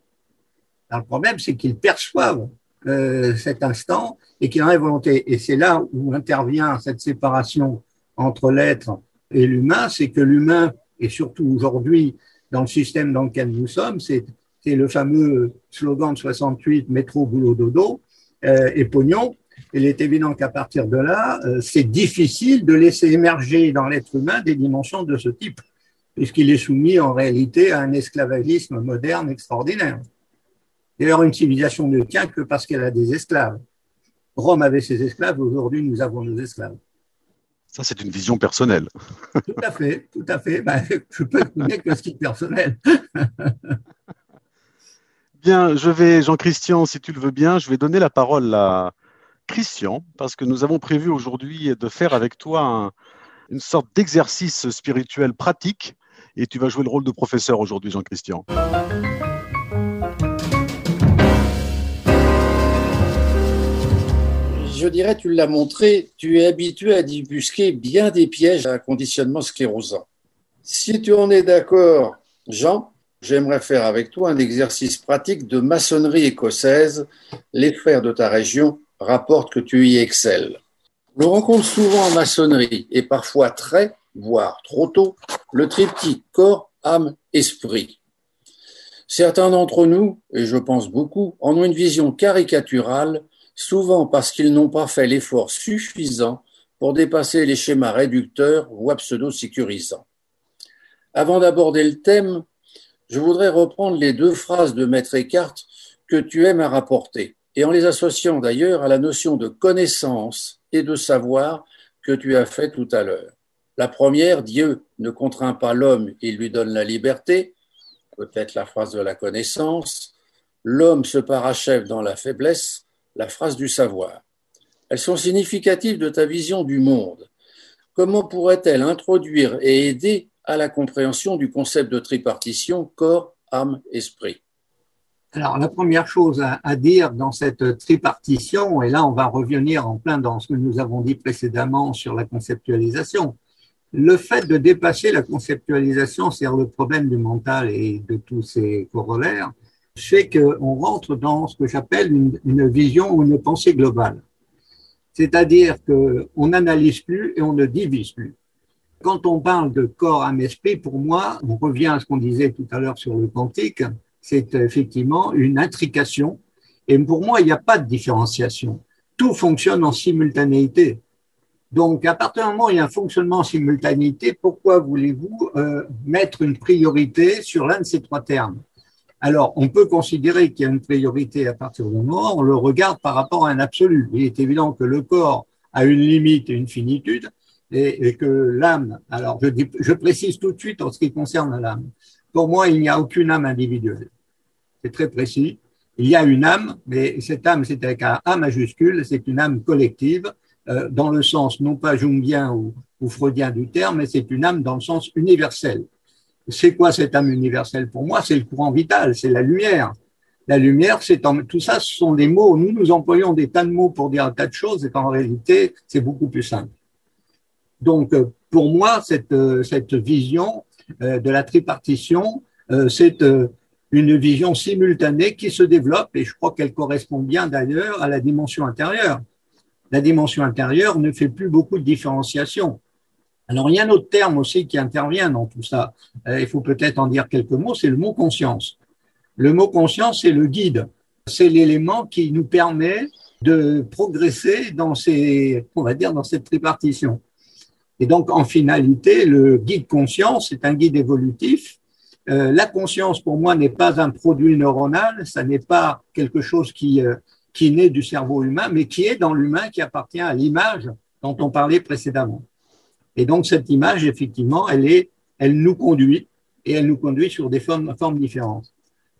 Le problème, c'est qu'ils perçoivent euh, cet instant et qu'il en ait volonté. Et c'est là où intervient cette séparation entre l'être et l'humain, c'est que l'humain, et surtout aujourd'hui, dans le système dans lequel nous sommes, c'est le fameux slogan de 68, métro, boulot, dodo, euh, et pognon, il est évident qu'à partir de là, euh, c'est difficile de laisser émerger dans l'être humain des dimensions de ce type, puisqu'il est soumis en réalité à un esclavagisme moderne extraordinaire. D'ailleurs, une civilisation ne tient que parce qu'elle a des esclaves. Rome avait ses esclaves, aujourd'hui nous avons nos esclaves. Ça, c'est une vision personnelle. tout à fait, tout à fait. Ben, je peux donner que ce qui est personnel. [LAUGHS] bien, je vais, Jean-Christian, si tu le veux bien, je vais donner la parole à, Christian, parce que nous avons prévu aujourd'hui de faire avec toi une sorte d'exercice spirituel pratique, et tu vas jouer le rôle de professeur aujourd'hui, Jean-Christian. Je dirais, tu l'as montré, tu es habitué à débusquer bien des pièges à conditionnement sclérosant. Si tu en es d'accord, Jean, j'aimerais faire avec toi un exercice pratique de maçonnerie écossaise, les frères de ta région rapporte que tu y excelles. On rencontre souvent en maçonnerie, et parfois très, voire trop tôt, le triptyque corps, âme, esprit. Certains d'entre nous, et je pense beaucoup, en ont une vision caricaturale, souvent parce qu'ils n'ont pas fait l'effort suffisant pour dépasser les schémas réducteurs ou pseudo-sécurisants. Avant d'aborder le thème, je voudrais reprendre les deux phrases de Maître Eckhart que tu aimes à rapporter, et en les associant d'ailleurs à la notion de connaissance et de savoir que tu as fait tout à l'heure. La première, Dieu ne contraint pas l'homme, il lui donne la liberté, peut-être la phrase de la connaissance. L'homme se parachève dans la faiblesse, la phrase du savoir. Elles sont significatives de ta vision du monde. Comment pourrait-elle introduire et aider à la compréhension du concept de tripartition corps, âme, esprit? Alors, la première chose à, dire dans cette tripartition, et là, on va revenir en plein dans ce que nous avons dit précédemment sur la conceptualisation. Le fait de dépasser la conceptualisation, c'est-à-dire le problème du mental et de tous ses corollaires, fait qu'on rentre dans ce que j'appelle une, une, vision ou une pensée globale. C'est-à-dire qu'on n'analyse plus et on ne divise plus. Quand on parle de corps, âme, esprit, pour moi, on revient à ce qu'on disait tout à l'heure sur le quantique, c'est effectivement une intrication. Et pour moi, il n'y a pas de différenciation. Tout fonctionne en simultanéité. Donc, à partir du moment où il y a un fonctionnement en simultanéité, pourquoi voulez-vous euh, mettre une priorité sur l'un de ces trois termes? Alors, on peut considérer qu'il y a une priorité à partir du moment où on le regarde par rapport à un absolu. Il est évident que le corps a une limite et une finitude, et, que l'âme, alors je précise tout de suite en ce qui concerne l'âme, pour moi, il n'y a aucune âme individuelle. C'est très précis. Il y a une âme, mais cette âme, c'est avec un A majuscule, c'est une âme collective, euh, dans le sens non pas jungien ou, ou freudien du terme, mais c'est une âme dans le sens universel. C'est quoi cette âme universelle pour moi? C'est le courant vital, c'est la lumière. La lumière, c'est tout ça, ce sont des mots. Nous, nous employons des tas de mots pour dire un tas de choses, et en réalité, c'est beaucoup plus simple. Donc, euh, pour moi, cette, euh, cette vision, de la tripartition, euh, c'est euh, une vision simultanée qui se développe et je crois qu'elle correspond bien d'ailleurs à la dimension intérieure. La dimension intérieure ne fait plus beaucoup de différenciation. Alors il y a un autre terme aussi qui intervient dans tout ça. Il faut peut-être en dire quelques mots, c'est le mot conscience. Le mot conscience, c'est le guide. C'est l'élément qui nous permet de progresser dans on va dire, dans cette tripartition. Et donc, en finalité, le guide conscience est un guide évolutif. Euh, la conscience, pour moi, n'est pas un produit neuronal, ça n'est pas quelque chose qui, euh, qui naît du cerveau humain, mais qui est dans l'humain, qui appartient à l'image dont on parlait précédemment. Et donc, cette image, effectivement, elle, est, elle nous conduit, et elle nous conduit sur des formes, formes différentes.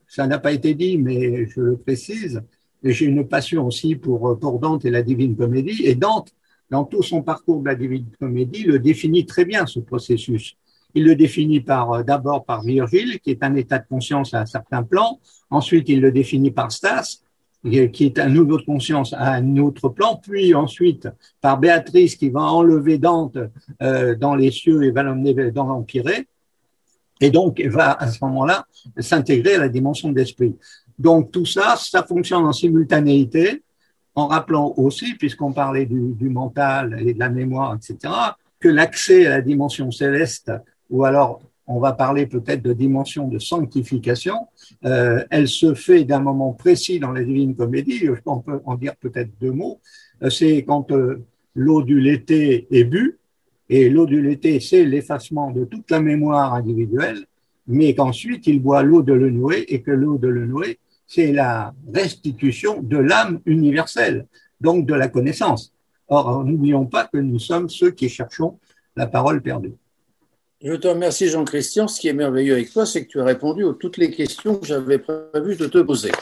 Ça n'a pas été dit, mais je le précise, j'ai une passion aussi pour, pour Dante et la Divine Comédie, et Dante dans tout son parcours de la Divine Comédie, le définit très bien, ce processus. Il le définit par, euh, d'abord par Virgile, qui est un état de conscience à un certain plan. Ensuite, il le définit par Stas, qui est un nouveau de conscience à un autre plan. Puis ensuite, par Béatrice, qui va enlever Dante euh, dans les cieux et va l'emmener dans l'Empirée. Et donc, va à ce moment-là s'intégrer à la dimension de l'esprit. Donc, tout ça, ça fonctionne en simultanéité en rappelant aussi, puisqu'on parlait du, mental et de la mémoire, etc., que l'accès à la dimension céleste, ou alors on va parler peut-être de dimension de sanctification, euh, elle se fait d'un moment précis dans la Divine Comédie, on peut en dire peut-être deux mots, euh, c'est quand euh, l'eau du l'été est bu, et l'eau du l'été, c'est l'effacement de toute la mémoire individuelle, mais qu'ensuite il boit l'eau de l'Enoué et que l'eau de l'Enoué c'est la restitution de l'âme universelle, donc de la connaissance. Or, n'oublions pas que nous sommes ceux qui cherchons la parole perdue. Je te remercie, Jean-Christian. Ce qui est merveilleux avec toi, c'est que tu as répondu à toutes les questions que j'avais prévu de te poser.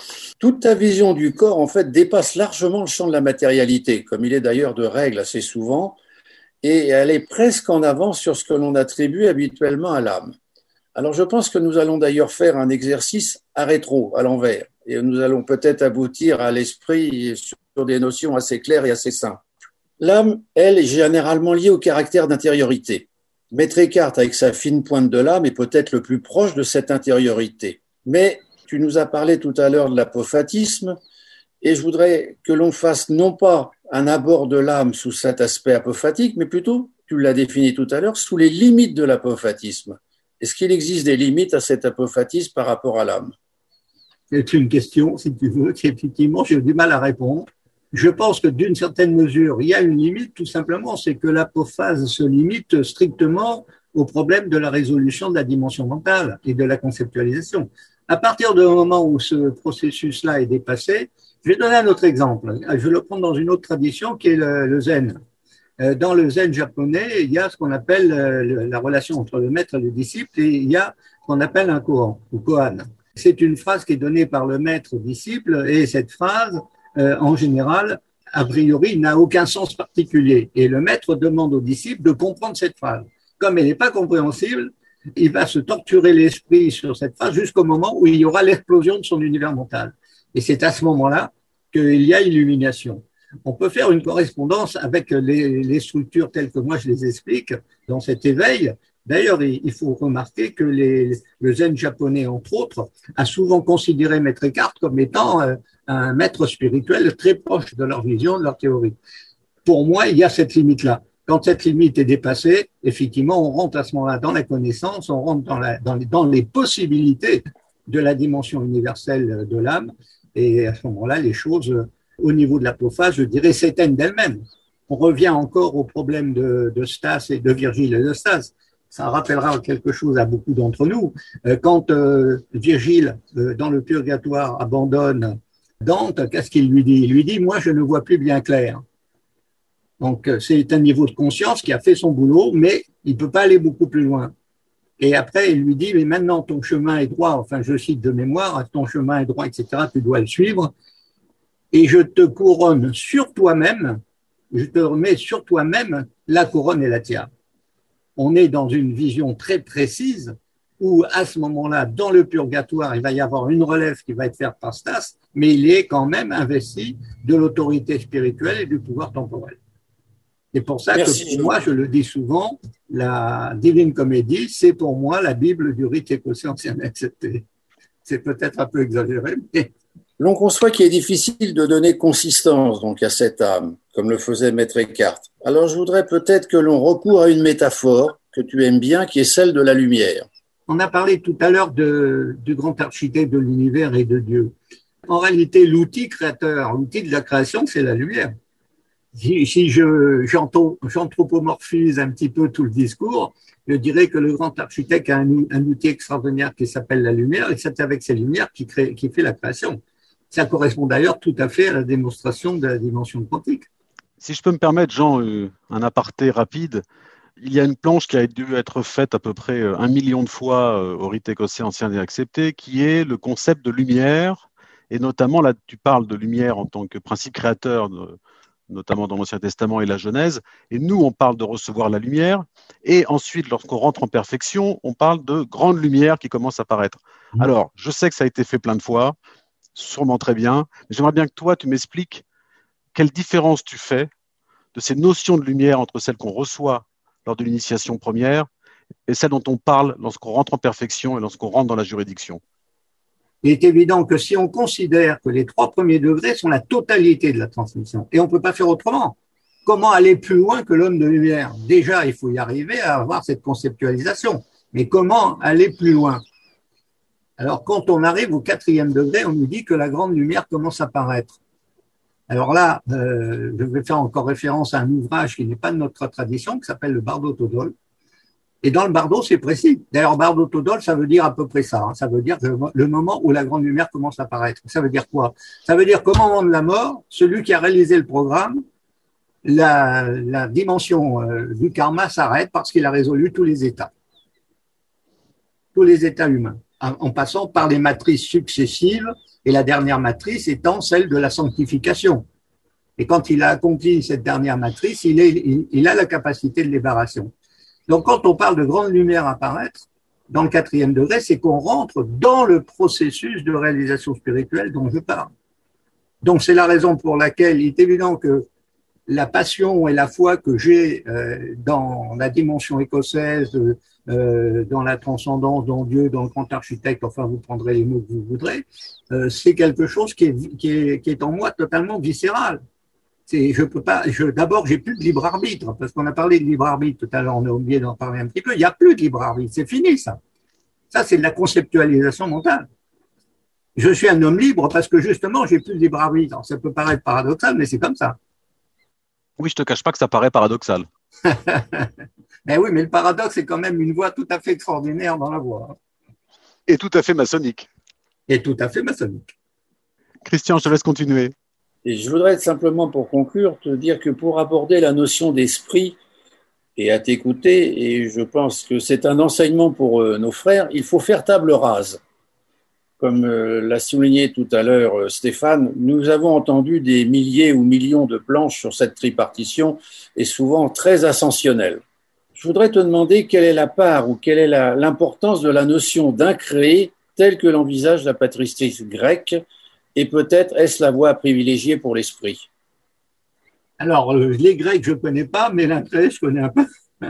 Toute ta vision du corps, en fait, dépasse largement le champ de la matérialité, comme il est d'ailleurs de règle assez souvent, et elle est presque en avance sur ce que l'on attribue habituellement à l'âme. Alors, je pense que nous allons d'ailleurs faire un exercice à rétro, à l'envers et nous allons peut-être aboutir à l'esprit sur des notions assez claires et assez simples. L'âme, elle, est généralement liée au caractère d'intériorité. Maître Eckhart, avec sa fine pointe de l'âme, est peut-être le plus proche de cette intériorité. Mais tu nous as parlé tout à l'heure de l'apophatisme, Et je voudrais que l'on fasse non pas un abord de l'âme sous cet aspect apophatique, mais plutôt, tu l'as défini tout à l'heure, sous les limites de l'apophatisme. Est-ce qu'il existe des limites à cet apophatisme par rapport à l'âme? C'est une question, si tu veux, qui effectivement, j'ai du mal à répondre. Je pense que d'une certaine mesure, il y a une limite, tout simplement, c'est que l'apophase se limite strictement au problème de la résolution de la dimension mentale et de la conceptualisation. À partir du moment où ce processus-là est dépassé, je vais donner un autre exemple. Je vais le prendre dans une autre tradition qui est le, zen. Euh, dans le zen japonais, il y a ce qu'on appelle euh, la relation entre le maître et le disciple et il y a ce qu'on appelle un koan ou koan. C'est une phrase qui est donnée par le maître au disciple et cette phrase, euh, en général, a priori, n'a aucun sens particulier. Et le maître demande au disciple de comprendre cette phrase. Comme elle n'est pas compréhensible, il va se torturer l'esprit sur cette phrase jusqu'au moment où il y aura l'explosion de son univers mental. Et c'est à ce moment-là qu'il y a illumination. On peut faire une correspondance avec les, structures telles que moi je les explique dans cet éveil. D'ailleurs, il faut remarquer que les, le zen japonais, entre autres, a souvent considéré Maître Eckhart comme étant euh, un maître spirituel très proche de leur vision, de leur théorie. Pour moi, il y a cette limite-là. Quand cette limite est dépassée, effectivement, on rentre à ce moment-là dans la connaissance, on rentre dans, les, possibilités de la dimension universelle de l'âme, et à ce moment-là, les choses, au niveau de l'apophase, je dirais, s'éteignent d'elles-mêmes. On revient encore au problème de, de Stas et de Virgile et de Stas. Ça rappellera quelque chose à beaucoup d'entre nous. Euh, quand euh, Virgile, euh, dans le purgatoire, abandonne Dante, qu'est-ce qu'il lui dit? Il lui dit, moi, je ne vois plus bien clair. Donc, c'est un niveau de conscience qui a fait son boulot, mais il ne peut pas aller beaucoup plus loin. Et après, il lui dit, mais maintenant ton chemin est droit, enfin je cite de mémoire, ton chemin est droit, etc., tu dois le suivre. Et je te couronne sur toi-même, je te remets sur toi-même la couronne et la tiare. On est dans une vision très précise où à ce moment-là, dans le purgatoire, il va y avoir une relève qui va être faite par Stas, mais il est quand même investi de l'autorité spirituelle et du pouvoir temporel. C'est pour ça que pour moi, je le dis souvent, la Divine Comédie, c'est pour moi la Bible du rite écossais ancien accepté. [LAUGHS] C'est peut-être un peu exagéré, mais. L'on conçoit qu'il est difficile de donner consistance donc à cette âme, comme le faisait Maître Eckhart. Alors je voudrais peut-être que l'on recourt à une métaphore que tu aimes bien, qui est celle de la lumière. On a parlé tout à l'heure du grand architecte de l'univers et de Dieu. En réalité, l'outil créateur, l'outil de la création, c'est la lumière si, je, j'anthropomorphise un petit peu tout le discours, je dirais que le grand architecte a un, outil extraordinaire qui s'appelle la lumière, et c'est avec ces lumières qui, crée, qui fait la création. Ça correspond d'ailleurs tout à fait à la démonstration de la dimension quantique. Si je peux me permettre, Jean, euh, un aparté rapide, il y a une planche qui a dû être faite à peu près euh, un million de fois euh, au rite écossais ancien et accepté, qui est le concept de lumière, et notamment là, tu parles de lumière en tant que principe créateur de, notamment dans l'Ancien Testament et la Genèse. Et nous, on parle de recevoir la lumière. Et ensuite, lorsqu'on rentre en perfection, on parle de grande lumière qui commence à apparaître. Mmh. Alors, je sais que ça a été fait plein de fois, sûrement très bien, mais j'aimerais bien que toi, tu m'expliques quelle différence tu fais de ces notions de lumière entre celles qu'on reçoit lors de l'initiation première et celles dont on parle lorsqu'on rentre en perfection et lorsqu'on rentre dans la juridiction. Il est évident que si on considère que les trois premiers degrés sont la totalité de la transmission, et on ne peut pas faire autrement, comment aller plus loin que l'homme de lumière? Déjà, il faut y arriver à avoir cette conceptualisation, mais comment aller plus loin? Alors, quand on arrive au quatrième degré, on nous dit que la grande lumière commence à apparaître. Alors là, euh, je vais faire encore référence à un ouvrage qui n'est pas de notre tradition, qui s'appelle le Bardo Todol, et dans le bardo, c'est précis. D'ailleurs, bardo todol, ça veut dire à peu près ça. Hein. Ça veut dire le moment où la grande lumière commence à apparaître. Ça veut dire quoi? Ça veut dire qu'au moment de la mort, celui qui a réalisé le programme, la, la dimension euh, du karma s'arrête parce qu'il a résolu tous les états. Tous les états humains. En, passant par les matrices successives et la dernière matrice étant celle de la sanctification. Et quand il a accompli cette dernière matrice, il, est, il a la capacité de libération. Donc, quand on parle de grande lumière apparaître, dans le quatrième degré, c'est qu'on rentre dans le processus de réalisation spirituelle dont je parle. Donc, c'est la raison pour laquelle il est évident que la passion et la foi que j'ai euh, dans la dimension écossaise, euh, dans la transcendance, dans Dieu, dans le grand architecte, enfin vous prendrez les mots que vous voudrez, euh, c'est quelque chose qui est, qui, est, qui est en moi totalement viscéral. Je peux pas. Je, D'abord, j'ai plus de libre arbitre parce qu'on a parlé de libre arbitre tout à l'heure. On a oublié d'en parler un petit peu. Il n'y a plus de libre arbitre. C'est fini ça. Ça, c'est de la conceptualisation mentale. Je suis un homme libre parce que justement, j'ai plus de libre arbitre. ça peut paraître paradoxal, mais c'est comme ça. Oui, je te cache pas que ça paraît paradoxal. Mais [LAUGHS] oui, mais le paradoxe est quand même une voie tout à fait extraordinaire dans la voie. Et tout à fait maçonnique. Et tout à fait maçonnique. Christian, je te laisse continuer. Et je voudrais simplement, pour conclure, te dire que pour aborder la notion d'esprit et à t'écouter, et je pense que c'est un enseignement pour euh, nos frères, il faut faire table rase. Comme euh, l'a souligné tout à l'heure euh, Stéphane, nous avons entendu des milliers ou millions de planches sur cette tripartition et souvent très ascensionnelles. Je voudrais te demander quelle est la part ou quelle est l'importance de la notion d'incréé telle que l'envisage la patrice grecque et peut-être est-ce la voie privilégiée pour l'esprit? Alors, euh, les Grecs, je ne connais pas, mais l'incréé, je connais un peu. [LAUGHS]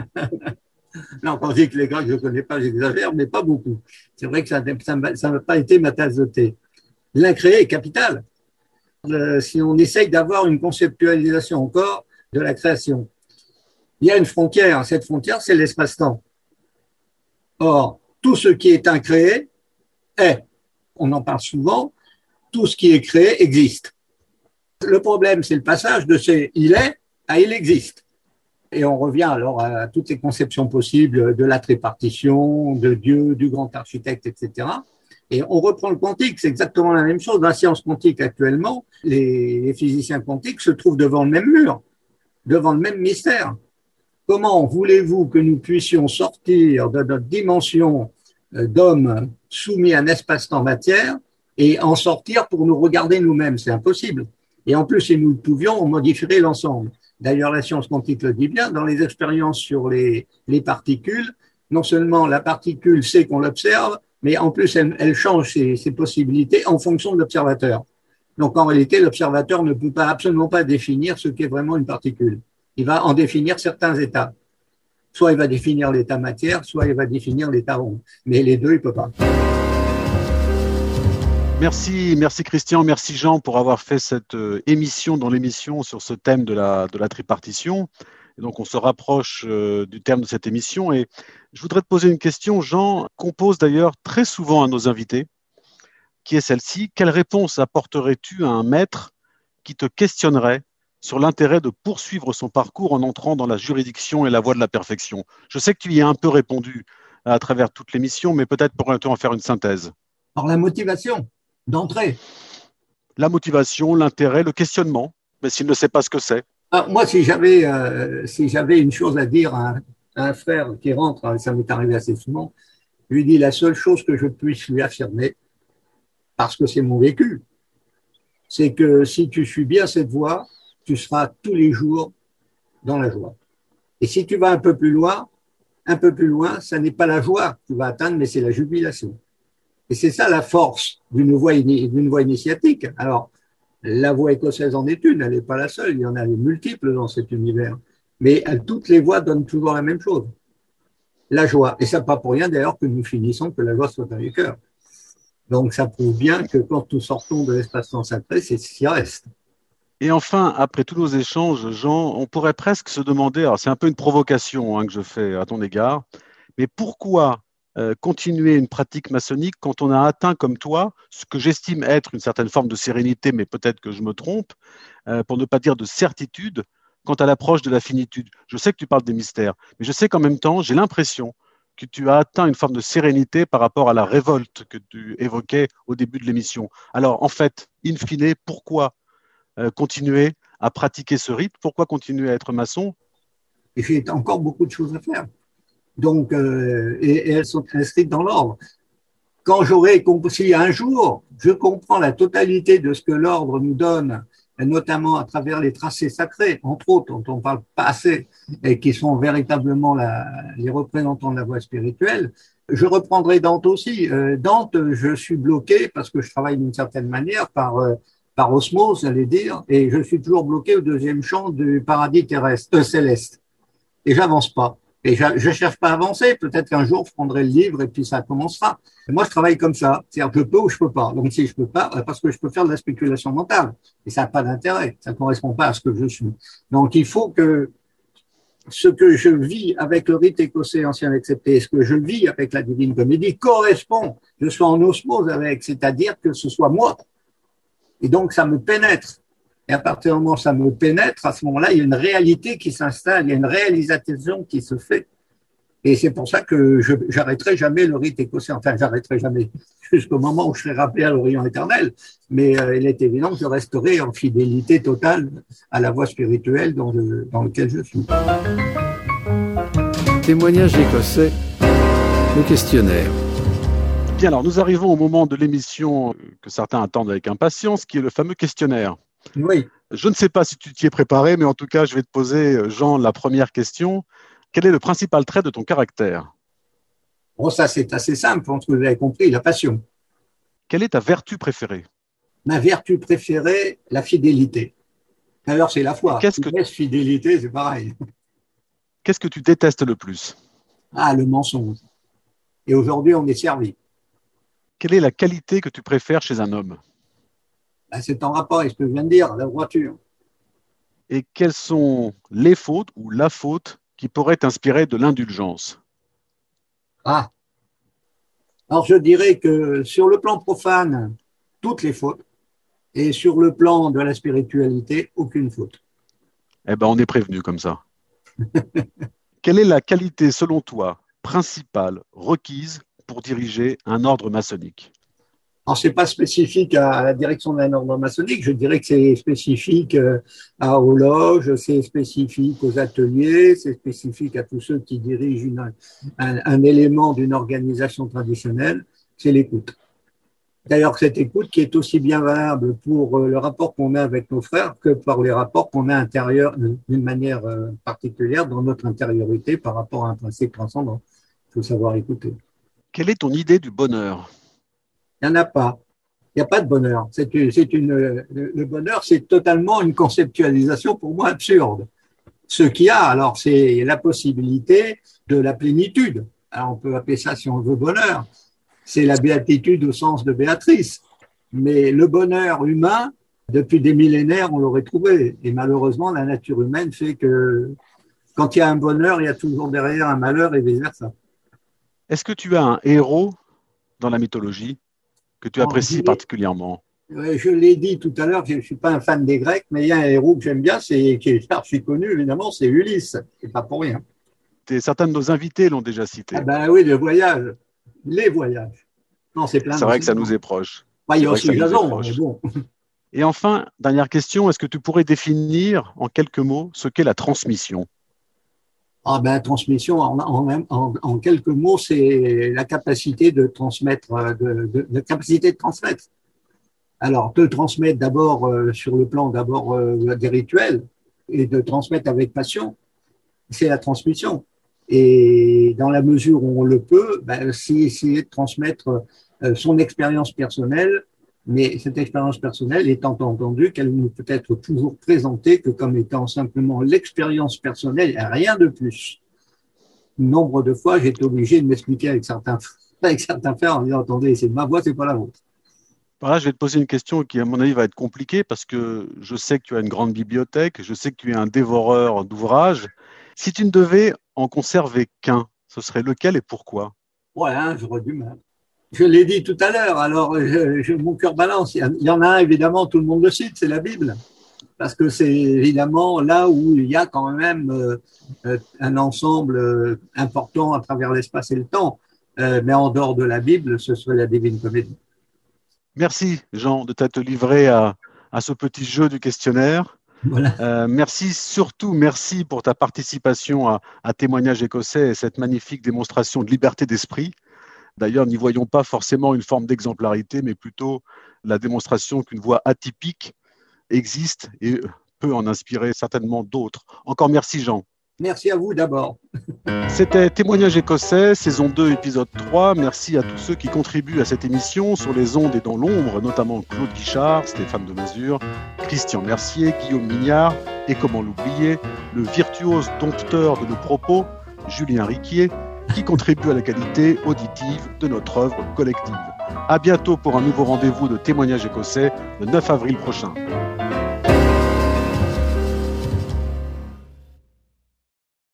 non, quand je dis que les Grecs, je ne connais pas, j'exagère, mais pas beaucoup. C'est vrai que ça n'a pas été ma tasse. L'incréé est capital. Euh, si on essaye d'avoir une conceptualisation encore de la création, il y a une frontière. Cette frontière, c'est l'espace-temps. Or, tout ce qui est incréé est. On en parle souvent, tout ce qui est créé existe. Le problème, c'est le passage de ce il est à il existe. Et on revient alors à toutes les conceptions possibles de la tripartition, de Dieu, du grand architecte, etc. Et on reprend le quantique, c'est exactement la même chose. Dans la science quantique actuellement, les, physiciens quantiques se trouvent devant le même mur, devant le même mystère. Comment voulez-vous que nous puissions sortir de notre dimension euh, d'homme soumis à un espace-temps matière et en sortir pour nous regarder nous-mêmes? C'est impossible. Et en plus, si nous le pouvions, on modifierait l'ensemble. D'ailleurs, la science quantique le dit bien, dans les expériences sur les, les particules, non seulement la particule sait qu'on l'observe, mais en plus, elle, change ses, ses, possibilités en fonction de l'observateur. Donc, en réalité, l'observateur ne peut pas absolument pas définir ce qu'est vraiment une particule. Il va en définir certains états. Soit il va définir l'état matière, soit il va définir l'état rond. Mais les deux, il peut pas. Merci, merci Christian, merci Jean pour avoir fait cette euh, émission dans l'émission sur ce thème de la, tripartition. Donc on se rapproche euh, du terme de cette émission et je voudrais te poser une question, Jean, qu'on pose d'ailleurs très souvent à nos invités, qui est celle-ci. Quelle réponse apporterais-tu à un maître qui te questionnerait sur l'intérêt de poursuivre son parcours en entrant dans la juridiction et la voie de la perfection? Je sais que tu y as un peu répondu à travers toute l'émission, mais peut-être pourrais-tu en faire une synthèse? Par la motivation d'entrée. La motivation, l'intérêt, le questionnement, mais s'il ne sait pas ce que c'est. Ah, moi, si j'avais euh, si j'avais une chose à dire à, un frère qui rentre, ça m'est arrivé assez souvent, je lui dis la seule chose que je puisse lui affirmer, parce que c'est mon vécu, c'est que si tu suis bien cette voie, tu seras tous les jours dans la joie. Et si tu vas un peu plus loin, un peu plus loin, ça n'est pas la joie que tu vas atteindre, mais c'est la jubilation. Et c'est ça la force d'une voie, initiatique. Alors, la voie écossaise en est une, elle n'est pas la seule, il y en a multiples dans cet univers. Mais toutes les voies donnent toujours la même chose, la joie. Et ça pas pour rien d'ailleurs que nous finissons que la joie soit dans les cœurs. Donc ça prouve bien que quand nous sortons de l'espace-temps sacré, c'est ce qui reste. Et enfin, après tous nos échanges, Jean, on pourrait presque se demander, alors c'est un peu une provocation hein, que je fais à ton égard, mais pourquoi euh, continuer une pratique maçonnique quand on a atteint comme toi ce que j'estime être une certaine forme de sérénité, mais peut-être que je me trompe, euh, pour ne pas dire de certitude, quant à l'approche de la finitude. Je sais que tu parles des mystères, mais je sais qu'en même temps, j'ai l'impression que tu as atteint une forme de sérénité par rapport à la révolte que tu évoquais au début de l'émission. Alors, en fait, in fine, pourquoi euh, continuer à pratiquer ce rite? Pourquoi continuer à être maçon? J'ai encore beaucoup de choses à faire. Donc, euh, et, elles sont inscrites dans l'ordre. Quand j'aurai compris, un jour je comprends la totalité de ce que l'ordre nous donne, notamment à travers les tracés sacrés, entre autres, dont on parle pas assez, et qui sont véritablement les représentants de la voie spirituelle, je reprendrai Dante aussi. Euh, Dante, je suis bloqué parce que je travaille d'une certaine manière par, euh, par osmose, j'allais dire, et je suis toujours bloqué au deuxième champ du paradis terrestre, euh, céleste. Et j'avance pas. Et je, je cherche pas à avancer. Peut-être qu'un jour, je prendrai le livre et puis ça commencera. Moi, je travaille comme ça. C'est-à-dire je peux ou je peux pas. Donc, si je peux pas, euh, parce que je peux faire de la spéculation mentale. Et ça n'a pas d'intérêt. Ça ne correspond pas à ce que je suis. Donc, il faut que ce que je vis avec le rite écossais ancien accepté, ce que je vis avec la divine comédie correspond. Je sois en osmose avec, c'est-à-dire que ce soit moi. Et donc, ça me pénètre. Et à partir du moment où ça me pénètre, à ce moment-là, il y a une réalité qui s'installe, il y a une réalisation qui se fait. Et c'est pour ça que je j'arrêterai jamais le rite écossais. Enfin, j'arrêterai jamais [LAUGHS] jusqu'au moment où je serai rappelé à l'Orient éternel. Mais euh, il est évident que je resterai en fidélité totale à la voie spirituelle dans, le, dans lequel je suis. Témoignage écossais, le questionnaire. Bien, alors nous arrivons au moment de l'émission que certains attendent avec impatience, qui est le fameux questionnaire. Oui. Je ne sais pas si tu t'y es préparé, mais en tout cas, je vais te poser, Jean, la première question. Quel est le principal trait de ton caractère? Bon, ça, c'est assez simple, je pense que vous avez compris, la passion. Quelle est ta vertu préférée? Ma vertu préférée, la fidélité. Alors, c'est la foi. Qu'est-ce que- fidélité, c'est pareil. Qu'est-ce que tu détestes le plus? Ah, le mensonge. Et aujourd'hui, on est servi. Quelle est la qualité que tu préfères chez un homme? Ben, c'est en rapport avec ce que je viens de dire, la voiture. Et quelles sont les fautes ou la faute qui pourrait t'inspirer de l'indulgence? Ah. Alors, je dirais que sur le plan profane, toutes les fautes. Et sur le plan de la spiritualité, aucune faute. Eh ben, on est prévenu comme ça. [LAUGHS] Quelle est la qualité, selon toi, principale, requise pour diriger un ordre maçonnique? Alors, c'est pas spécifique à la direction d'un ordre maçonnique. Je dirais que c'est spécifique euh, à aux loges, c'est spécifique aux ateliers, c'est spécifique à tous ceux qui dirigent un, élément d'une organisation traditionnelle. C'est l'écoute. D'ailleurs, cette écoute qui est aussi bien valable pour euh, le rapport qu'on a avec nos frères que par les rapports qu'on a intérieur d'une manière euh, particulière dans notre intériorité par rapport à un principe transcendant. Il faut savoir écouter. Quelle est ton idée du bonheur? Il n'y en a pas. Il n'y a pas de bonheur. C'est le bonheur, c'est totalement une conceptualisation pour moi absurde. Ce qu'il y a, alors, c'est la possibilité de la plénitude. Alors, on peut appeler ça, si on veut, bonheur. C'est la béatitude au sens de Béatrice. Mais le bonheur humain, depuis des millénaires, on l'aurait trouvé. Et malheureusement, la nature humaine fait que quand il y a un bonheur, il y a toujours derrière un malheur et vice-versa. Est-ce que tu as un héros dans la mythologie? Que tu Oh, apprécies particulièrement Je l'ai dit tout à l'heure, je ne suis pas un fan des Grecs, mais il y a un héros que j'aime bien, c'est qui est archi connu, évidemment, c'est Ulysse. C'est pas pour rien. Et Certains de nos invités l'ont déjà cité. Ah ben oui, le voyage, les voyages. Non, c'est plein. C'est vrai que ça nous est proche. Bah, il y a aussi Jason, mais bon. Et enfin, dernière question, est-ce que tu pourrais définir en quelques mots ce qu'est la transmission? Ah ben, transmission, en, en, en, en quelques mots, c'est la capacité de transmettre, euh, de, de, de capacité de transmettre. Alors, de transmettre d'abord euh, sur le plan d'abord euh, des rituels et de transmettre avec passion, c'est la transmission. Et dans la mesure où on le peut, ben, c'est essayer de transmettre euh, son expérience personnelle, mais cette expérience personnelle étant entendu qu'elle ne peut être toujours présentée que comme étant simplement l'expérience personnelle et rien de plus. Nombre de fois, j'ai été obligé de m'expliquer avec certains, [LAUGHS] avec certains frères en disant, attendez, c'est ma voix, c'est pas la vôtre. Voilà, je vais te poser une question qui, à mon avis, va être compliquée parce que je sais que tu as une grande bibliothèque, je sais que tu es un dévoreur d'ouvrages. Si tu ne devais en conserver qu'un, ce serait lequel et pourquoi? Ouais, hein, j'aurais du mal. Je l'ai dit tout à l'heure, alors je, je, mon cœur balance. Il y, en a un, évidemment, tout le monde le cite, c'est la Bible. Parce que c'est évidemment là où il y a quand même euh, un ensemble euh, important à travers l'espace et le temps. Euh, mais en dehors de la Bible, ce serait la Divine Comédie. Merci, Jean, de t'être livré à, à, ce petit jeu du questionnaire. Voilà. Euh, merci surtout, merci pour ta participation à, à Témoignage écossais et cette magnifique démonstration de liberté d'esprit. D'ailleurs, n'y voyons pas forcément une forme d'exemplarité, mais plutôt la démonstration qu'une voie atypique existe et peut en inspirer certainement d'autres. Encore merci, Jean. Merci à vous d'abord. C'était Témoignage écossais, saison 2, épisode 3. Merci à tous ceux qui contribuent à cette émission sur les ondes et dans l'ombre, notamment Claude Guichard, Stéphane de Mazur, Christian Mercier, Guillaume Mignard et comment l'oublier, le virtuose dompteur de nos propos, Julien Riquier, qui contribue à la qualité auditive de notre œuvre collective. À bientôt pour un nouveau rendez-vous de Témoignage écossais le 9 avril prochain.